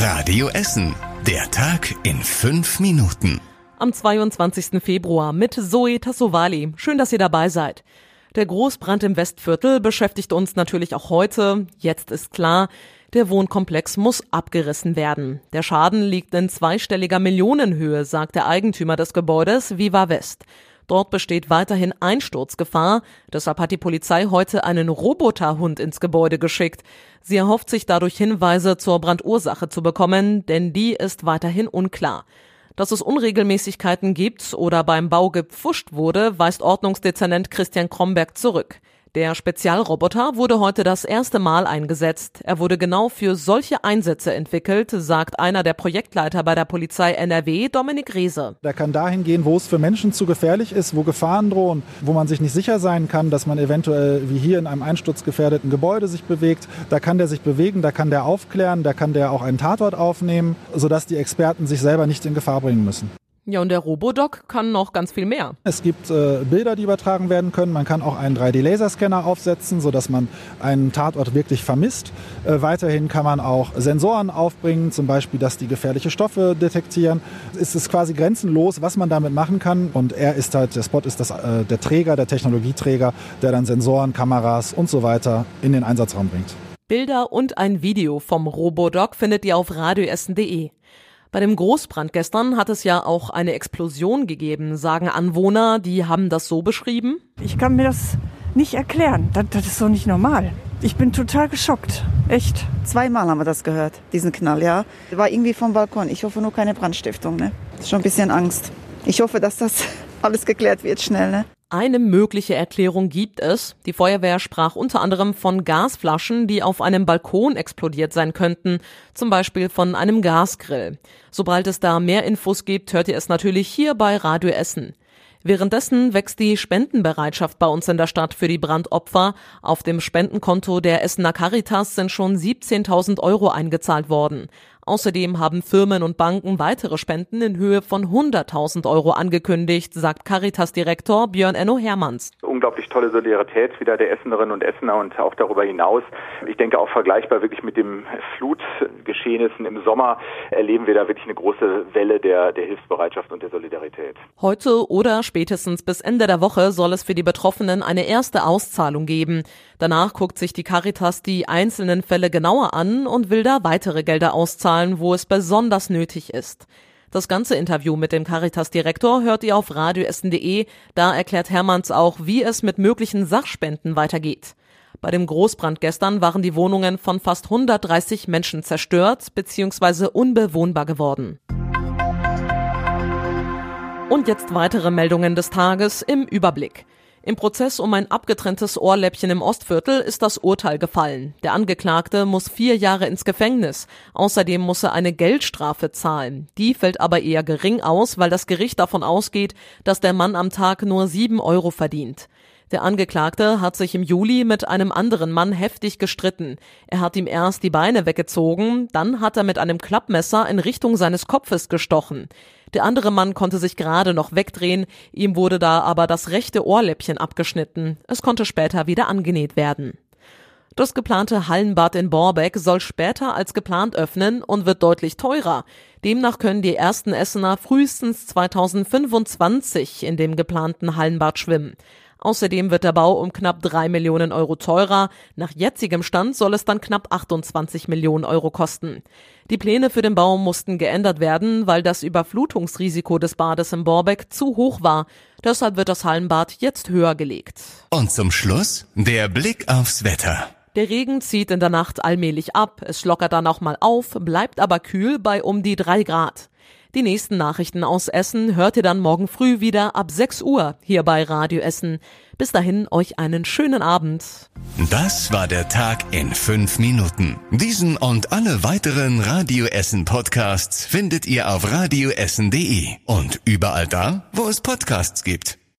Radio Essen. Der Tag in fünf Minuten. Am 22. Februar mit Zoe Tassovali. Schön, dass ihr dabei seid. Der Großbrand im Westviertel beschäftigt uns natürlich auch heute. Jetzt ist klar, der Wohnkomplex muss abgerissen werden. Der Schaden liegt in zweistelliger Millionenhöhe, sagt der Eigentümer des Gebäudes Viva West. Dort besteht weiterhin Einsturzgefahr. Deshalb hat die Polizei heute einen Roboterhund ins Gebäude geschickt. Sie erhofft sich dadurch Hinweise zur Brandursache zu bekommen, denn die ist weiterhin unklar. Dass es Unregelmäßigkeiten gibt oder beim Bau gepfuscht wurde, weist Ordnungsdezernent Christian Kromberg zurück. Der Spezialroboter wurde heute das erste Mal eingesetzt. Er wurde genau für solche Einsätze entwickelt, sagt einer der Projektleiter bei der Polizei NRW, Dominik Reese. Der kann dahin gehen, wo es für Menschen zu gefährlich ist, wo Gefahren drohen, wo man sich nicht sicher sein kann, dass man eventuell wie hier in einem einsturzgefährdeten Gebäude sich bewegt. Da kann der sich bewegen, da kann der aufklären, da kann der auch einen Tatort aufnehmen, sodass die Experten sich selber nicht in Gefahr bringen müssen. Ja, und der Robodoc kann noch ganz viel mehr. Es gibt äh, Bilder, die übertragen werden können. Man kann auch einen 3D-Laserscanner aufsetzen, sodass man einen Tatort wirklich vermisst. Äh, weiterhin kann man auch Sensoren aufbringen, zum Beispiel, dass die gefährliche Stoffe detektieren. Es ist quasi grenzenlos, was man damit machen kann. Und er ist halt, der Spot ist das, äh, der Träger, der Technologieträger, der dann Sensoren, Kameras und so weiter in den Einsatzraum bringt. Bilder und ein Video vom Robodoc findet ihr auf radioessen.de. Bei dem Großbrand gestern hat es ja auch eine Explosion gegeben, sagen Anwohner, die haben das so beschrieben. Ich kann mir das nicht erklären. Das, das ist so nicht normal. Ich bin total geschockt. Echt. Zweimal haben wir das gehört, diesen Knall, ja. War irgendwie vom Balkon. Ich hoffe nur keine Brandstiftung, ne? Ist schon ein bisschen Angst. Ich hoffe, dass das alles geklärt wird schnell, ne? Eine mögliche Erklärung gibt es. Die Feuerwehr sprach unter anderem von Gasflaschen, die auf einem Balkon explodiert sein könnten, zum Beispiel von einem Gasgrill. Sobald es da mehr Infos gibt, hört ihr es natürlich hier bei Radio Essen. Währenddessen wächst die Spendenbereitschaft bei uns in der Stadt für die Brandopfer. Auf dem Spendenkonto der Essener Caritas sind schon 17.000 Euro eingezahlt worden. Außerdem haben Firmen und Banken weitere Spenden in Höhe von 100.000 Euro angekündigt, sagt Caritas-Direktor Björn Enno Hermanns. Unglaublich tolle Solidarität wieder der Essenerinnen und Essener und auch darüber hinaus. Ich denke auch vergleichbar wirklich mit dem Flutgeschehnissen im Sommer erleben wir da wirklich eine große Welle der, der Hilfsbereitschaft und der Solidarität. Heute oder spätestens bis Ende der Woche soll es für die Betroffenen eine erste Auszahlung geben. Danach guckt sich die Caritas die einzelnen Fälle genauer an und will da weitere Gelder auszahlen zahlen, wo es besonders nötig ist. Das ganze Interview mit dem Caritas-Direktor hört ihr auf radioessen.de. Da erklärt Hermanns auch, wie es mit möglichen Sachspenden weitergeht. Bei dem Großbrand gestern waren die Wohnungen von fast 130 Menschen zerstört bzw. unbewohnbar geworden. Und jetzt weitere Meldungen des Tages im Überblick. Im Prozess um ein abgetrenntes Ohrläppchen im Ostviertel ist das Urteil gefallen. Der Angeklagte muss vier Jahre ins Gefängnis. Außerdem muss er eine Geldstrafe zahlen. Die fällt aber eher gering aus, weil das Gericht davon ausgeht, dass der Mann am Tag nur sieben Euro verdient. Der Angeklagte hat sich im Juli mit einem anderen Mann heftig gestritten. Er hat ihm erst die Beine weggezogen, dann hat er mit einem Klappmesser in Richtung seines Kopfes gestochen. Der andere Mann konnte sich gerade noch wegdrehen, ihm wurde da aber das rechte Ohrläppchen abgeschnitten. Es konnte später wieder angenäht werden. Das geplante Hallenbad in Borbeck soll später als geplant öffnen und wird deutlich teurer. Demnach können die ersten Essener frühestens 2025 in dem geplanten Hallenbad schwimmen. Außerdem wird der Bau um knapp drei Millionen Euro teurer. Nach jetzigem Stand soll es dann knapp 28 Millionen Euro kosten. Die Pläne für den Bau mussten geändert werden, weil das Überflutungsrisiko des Bades im Borbeck zu hoch war. Deshalb wird das Hallenbad jetzt höher gelegt. Und zum Schluss der Blick aufs Wetter. Der Regen zieht in der Nacht allmählich ab, es schlockert dann auch mal auf, bleibt aber kühl bei um die drei Grad. Die nächsten Nachrichten aus Essen hört ihr dann morgen früh wieder ab 6 Uhr hier bei Radio Essen. Bis dahin euch einen schönen Abend. Das war der Tag in fünf Minuten. Diesen und alle weiteren Radio Essen Podcasts findet ihr auf radioessen.de und überall da, wo es Podcasts gibt.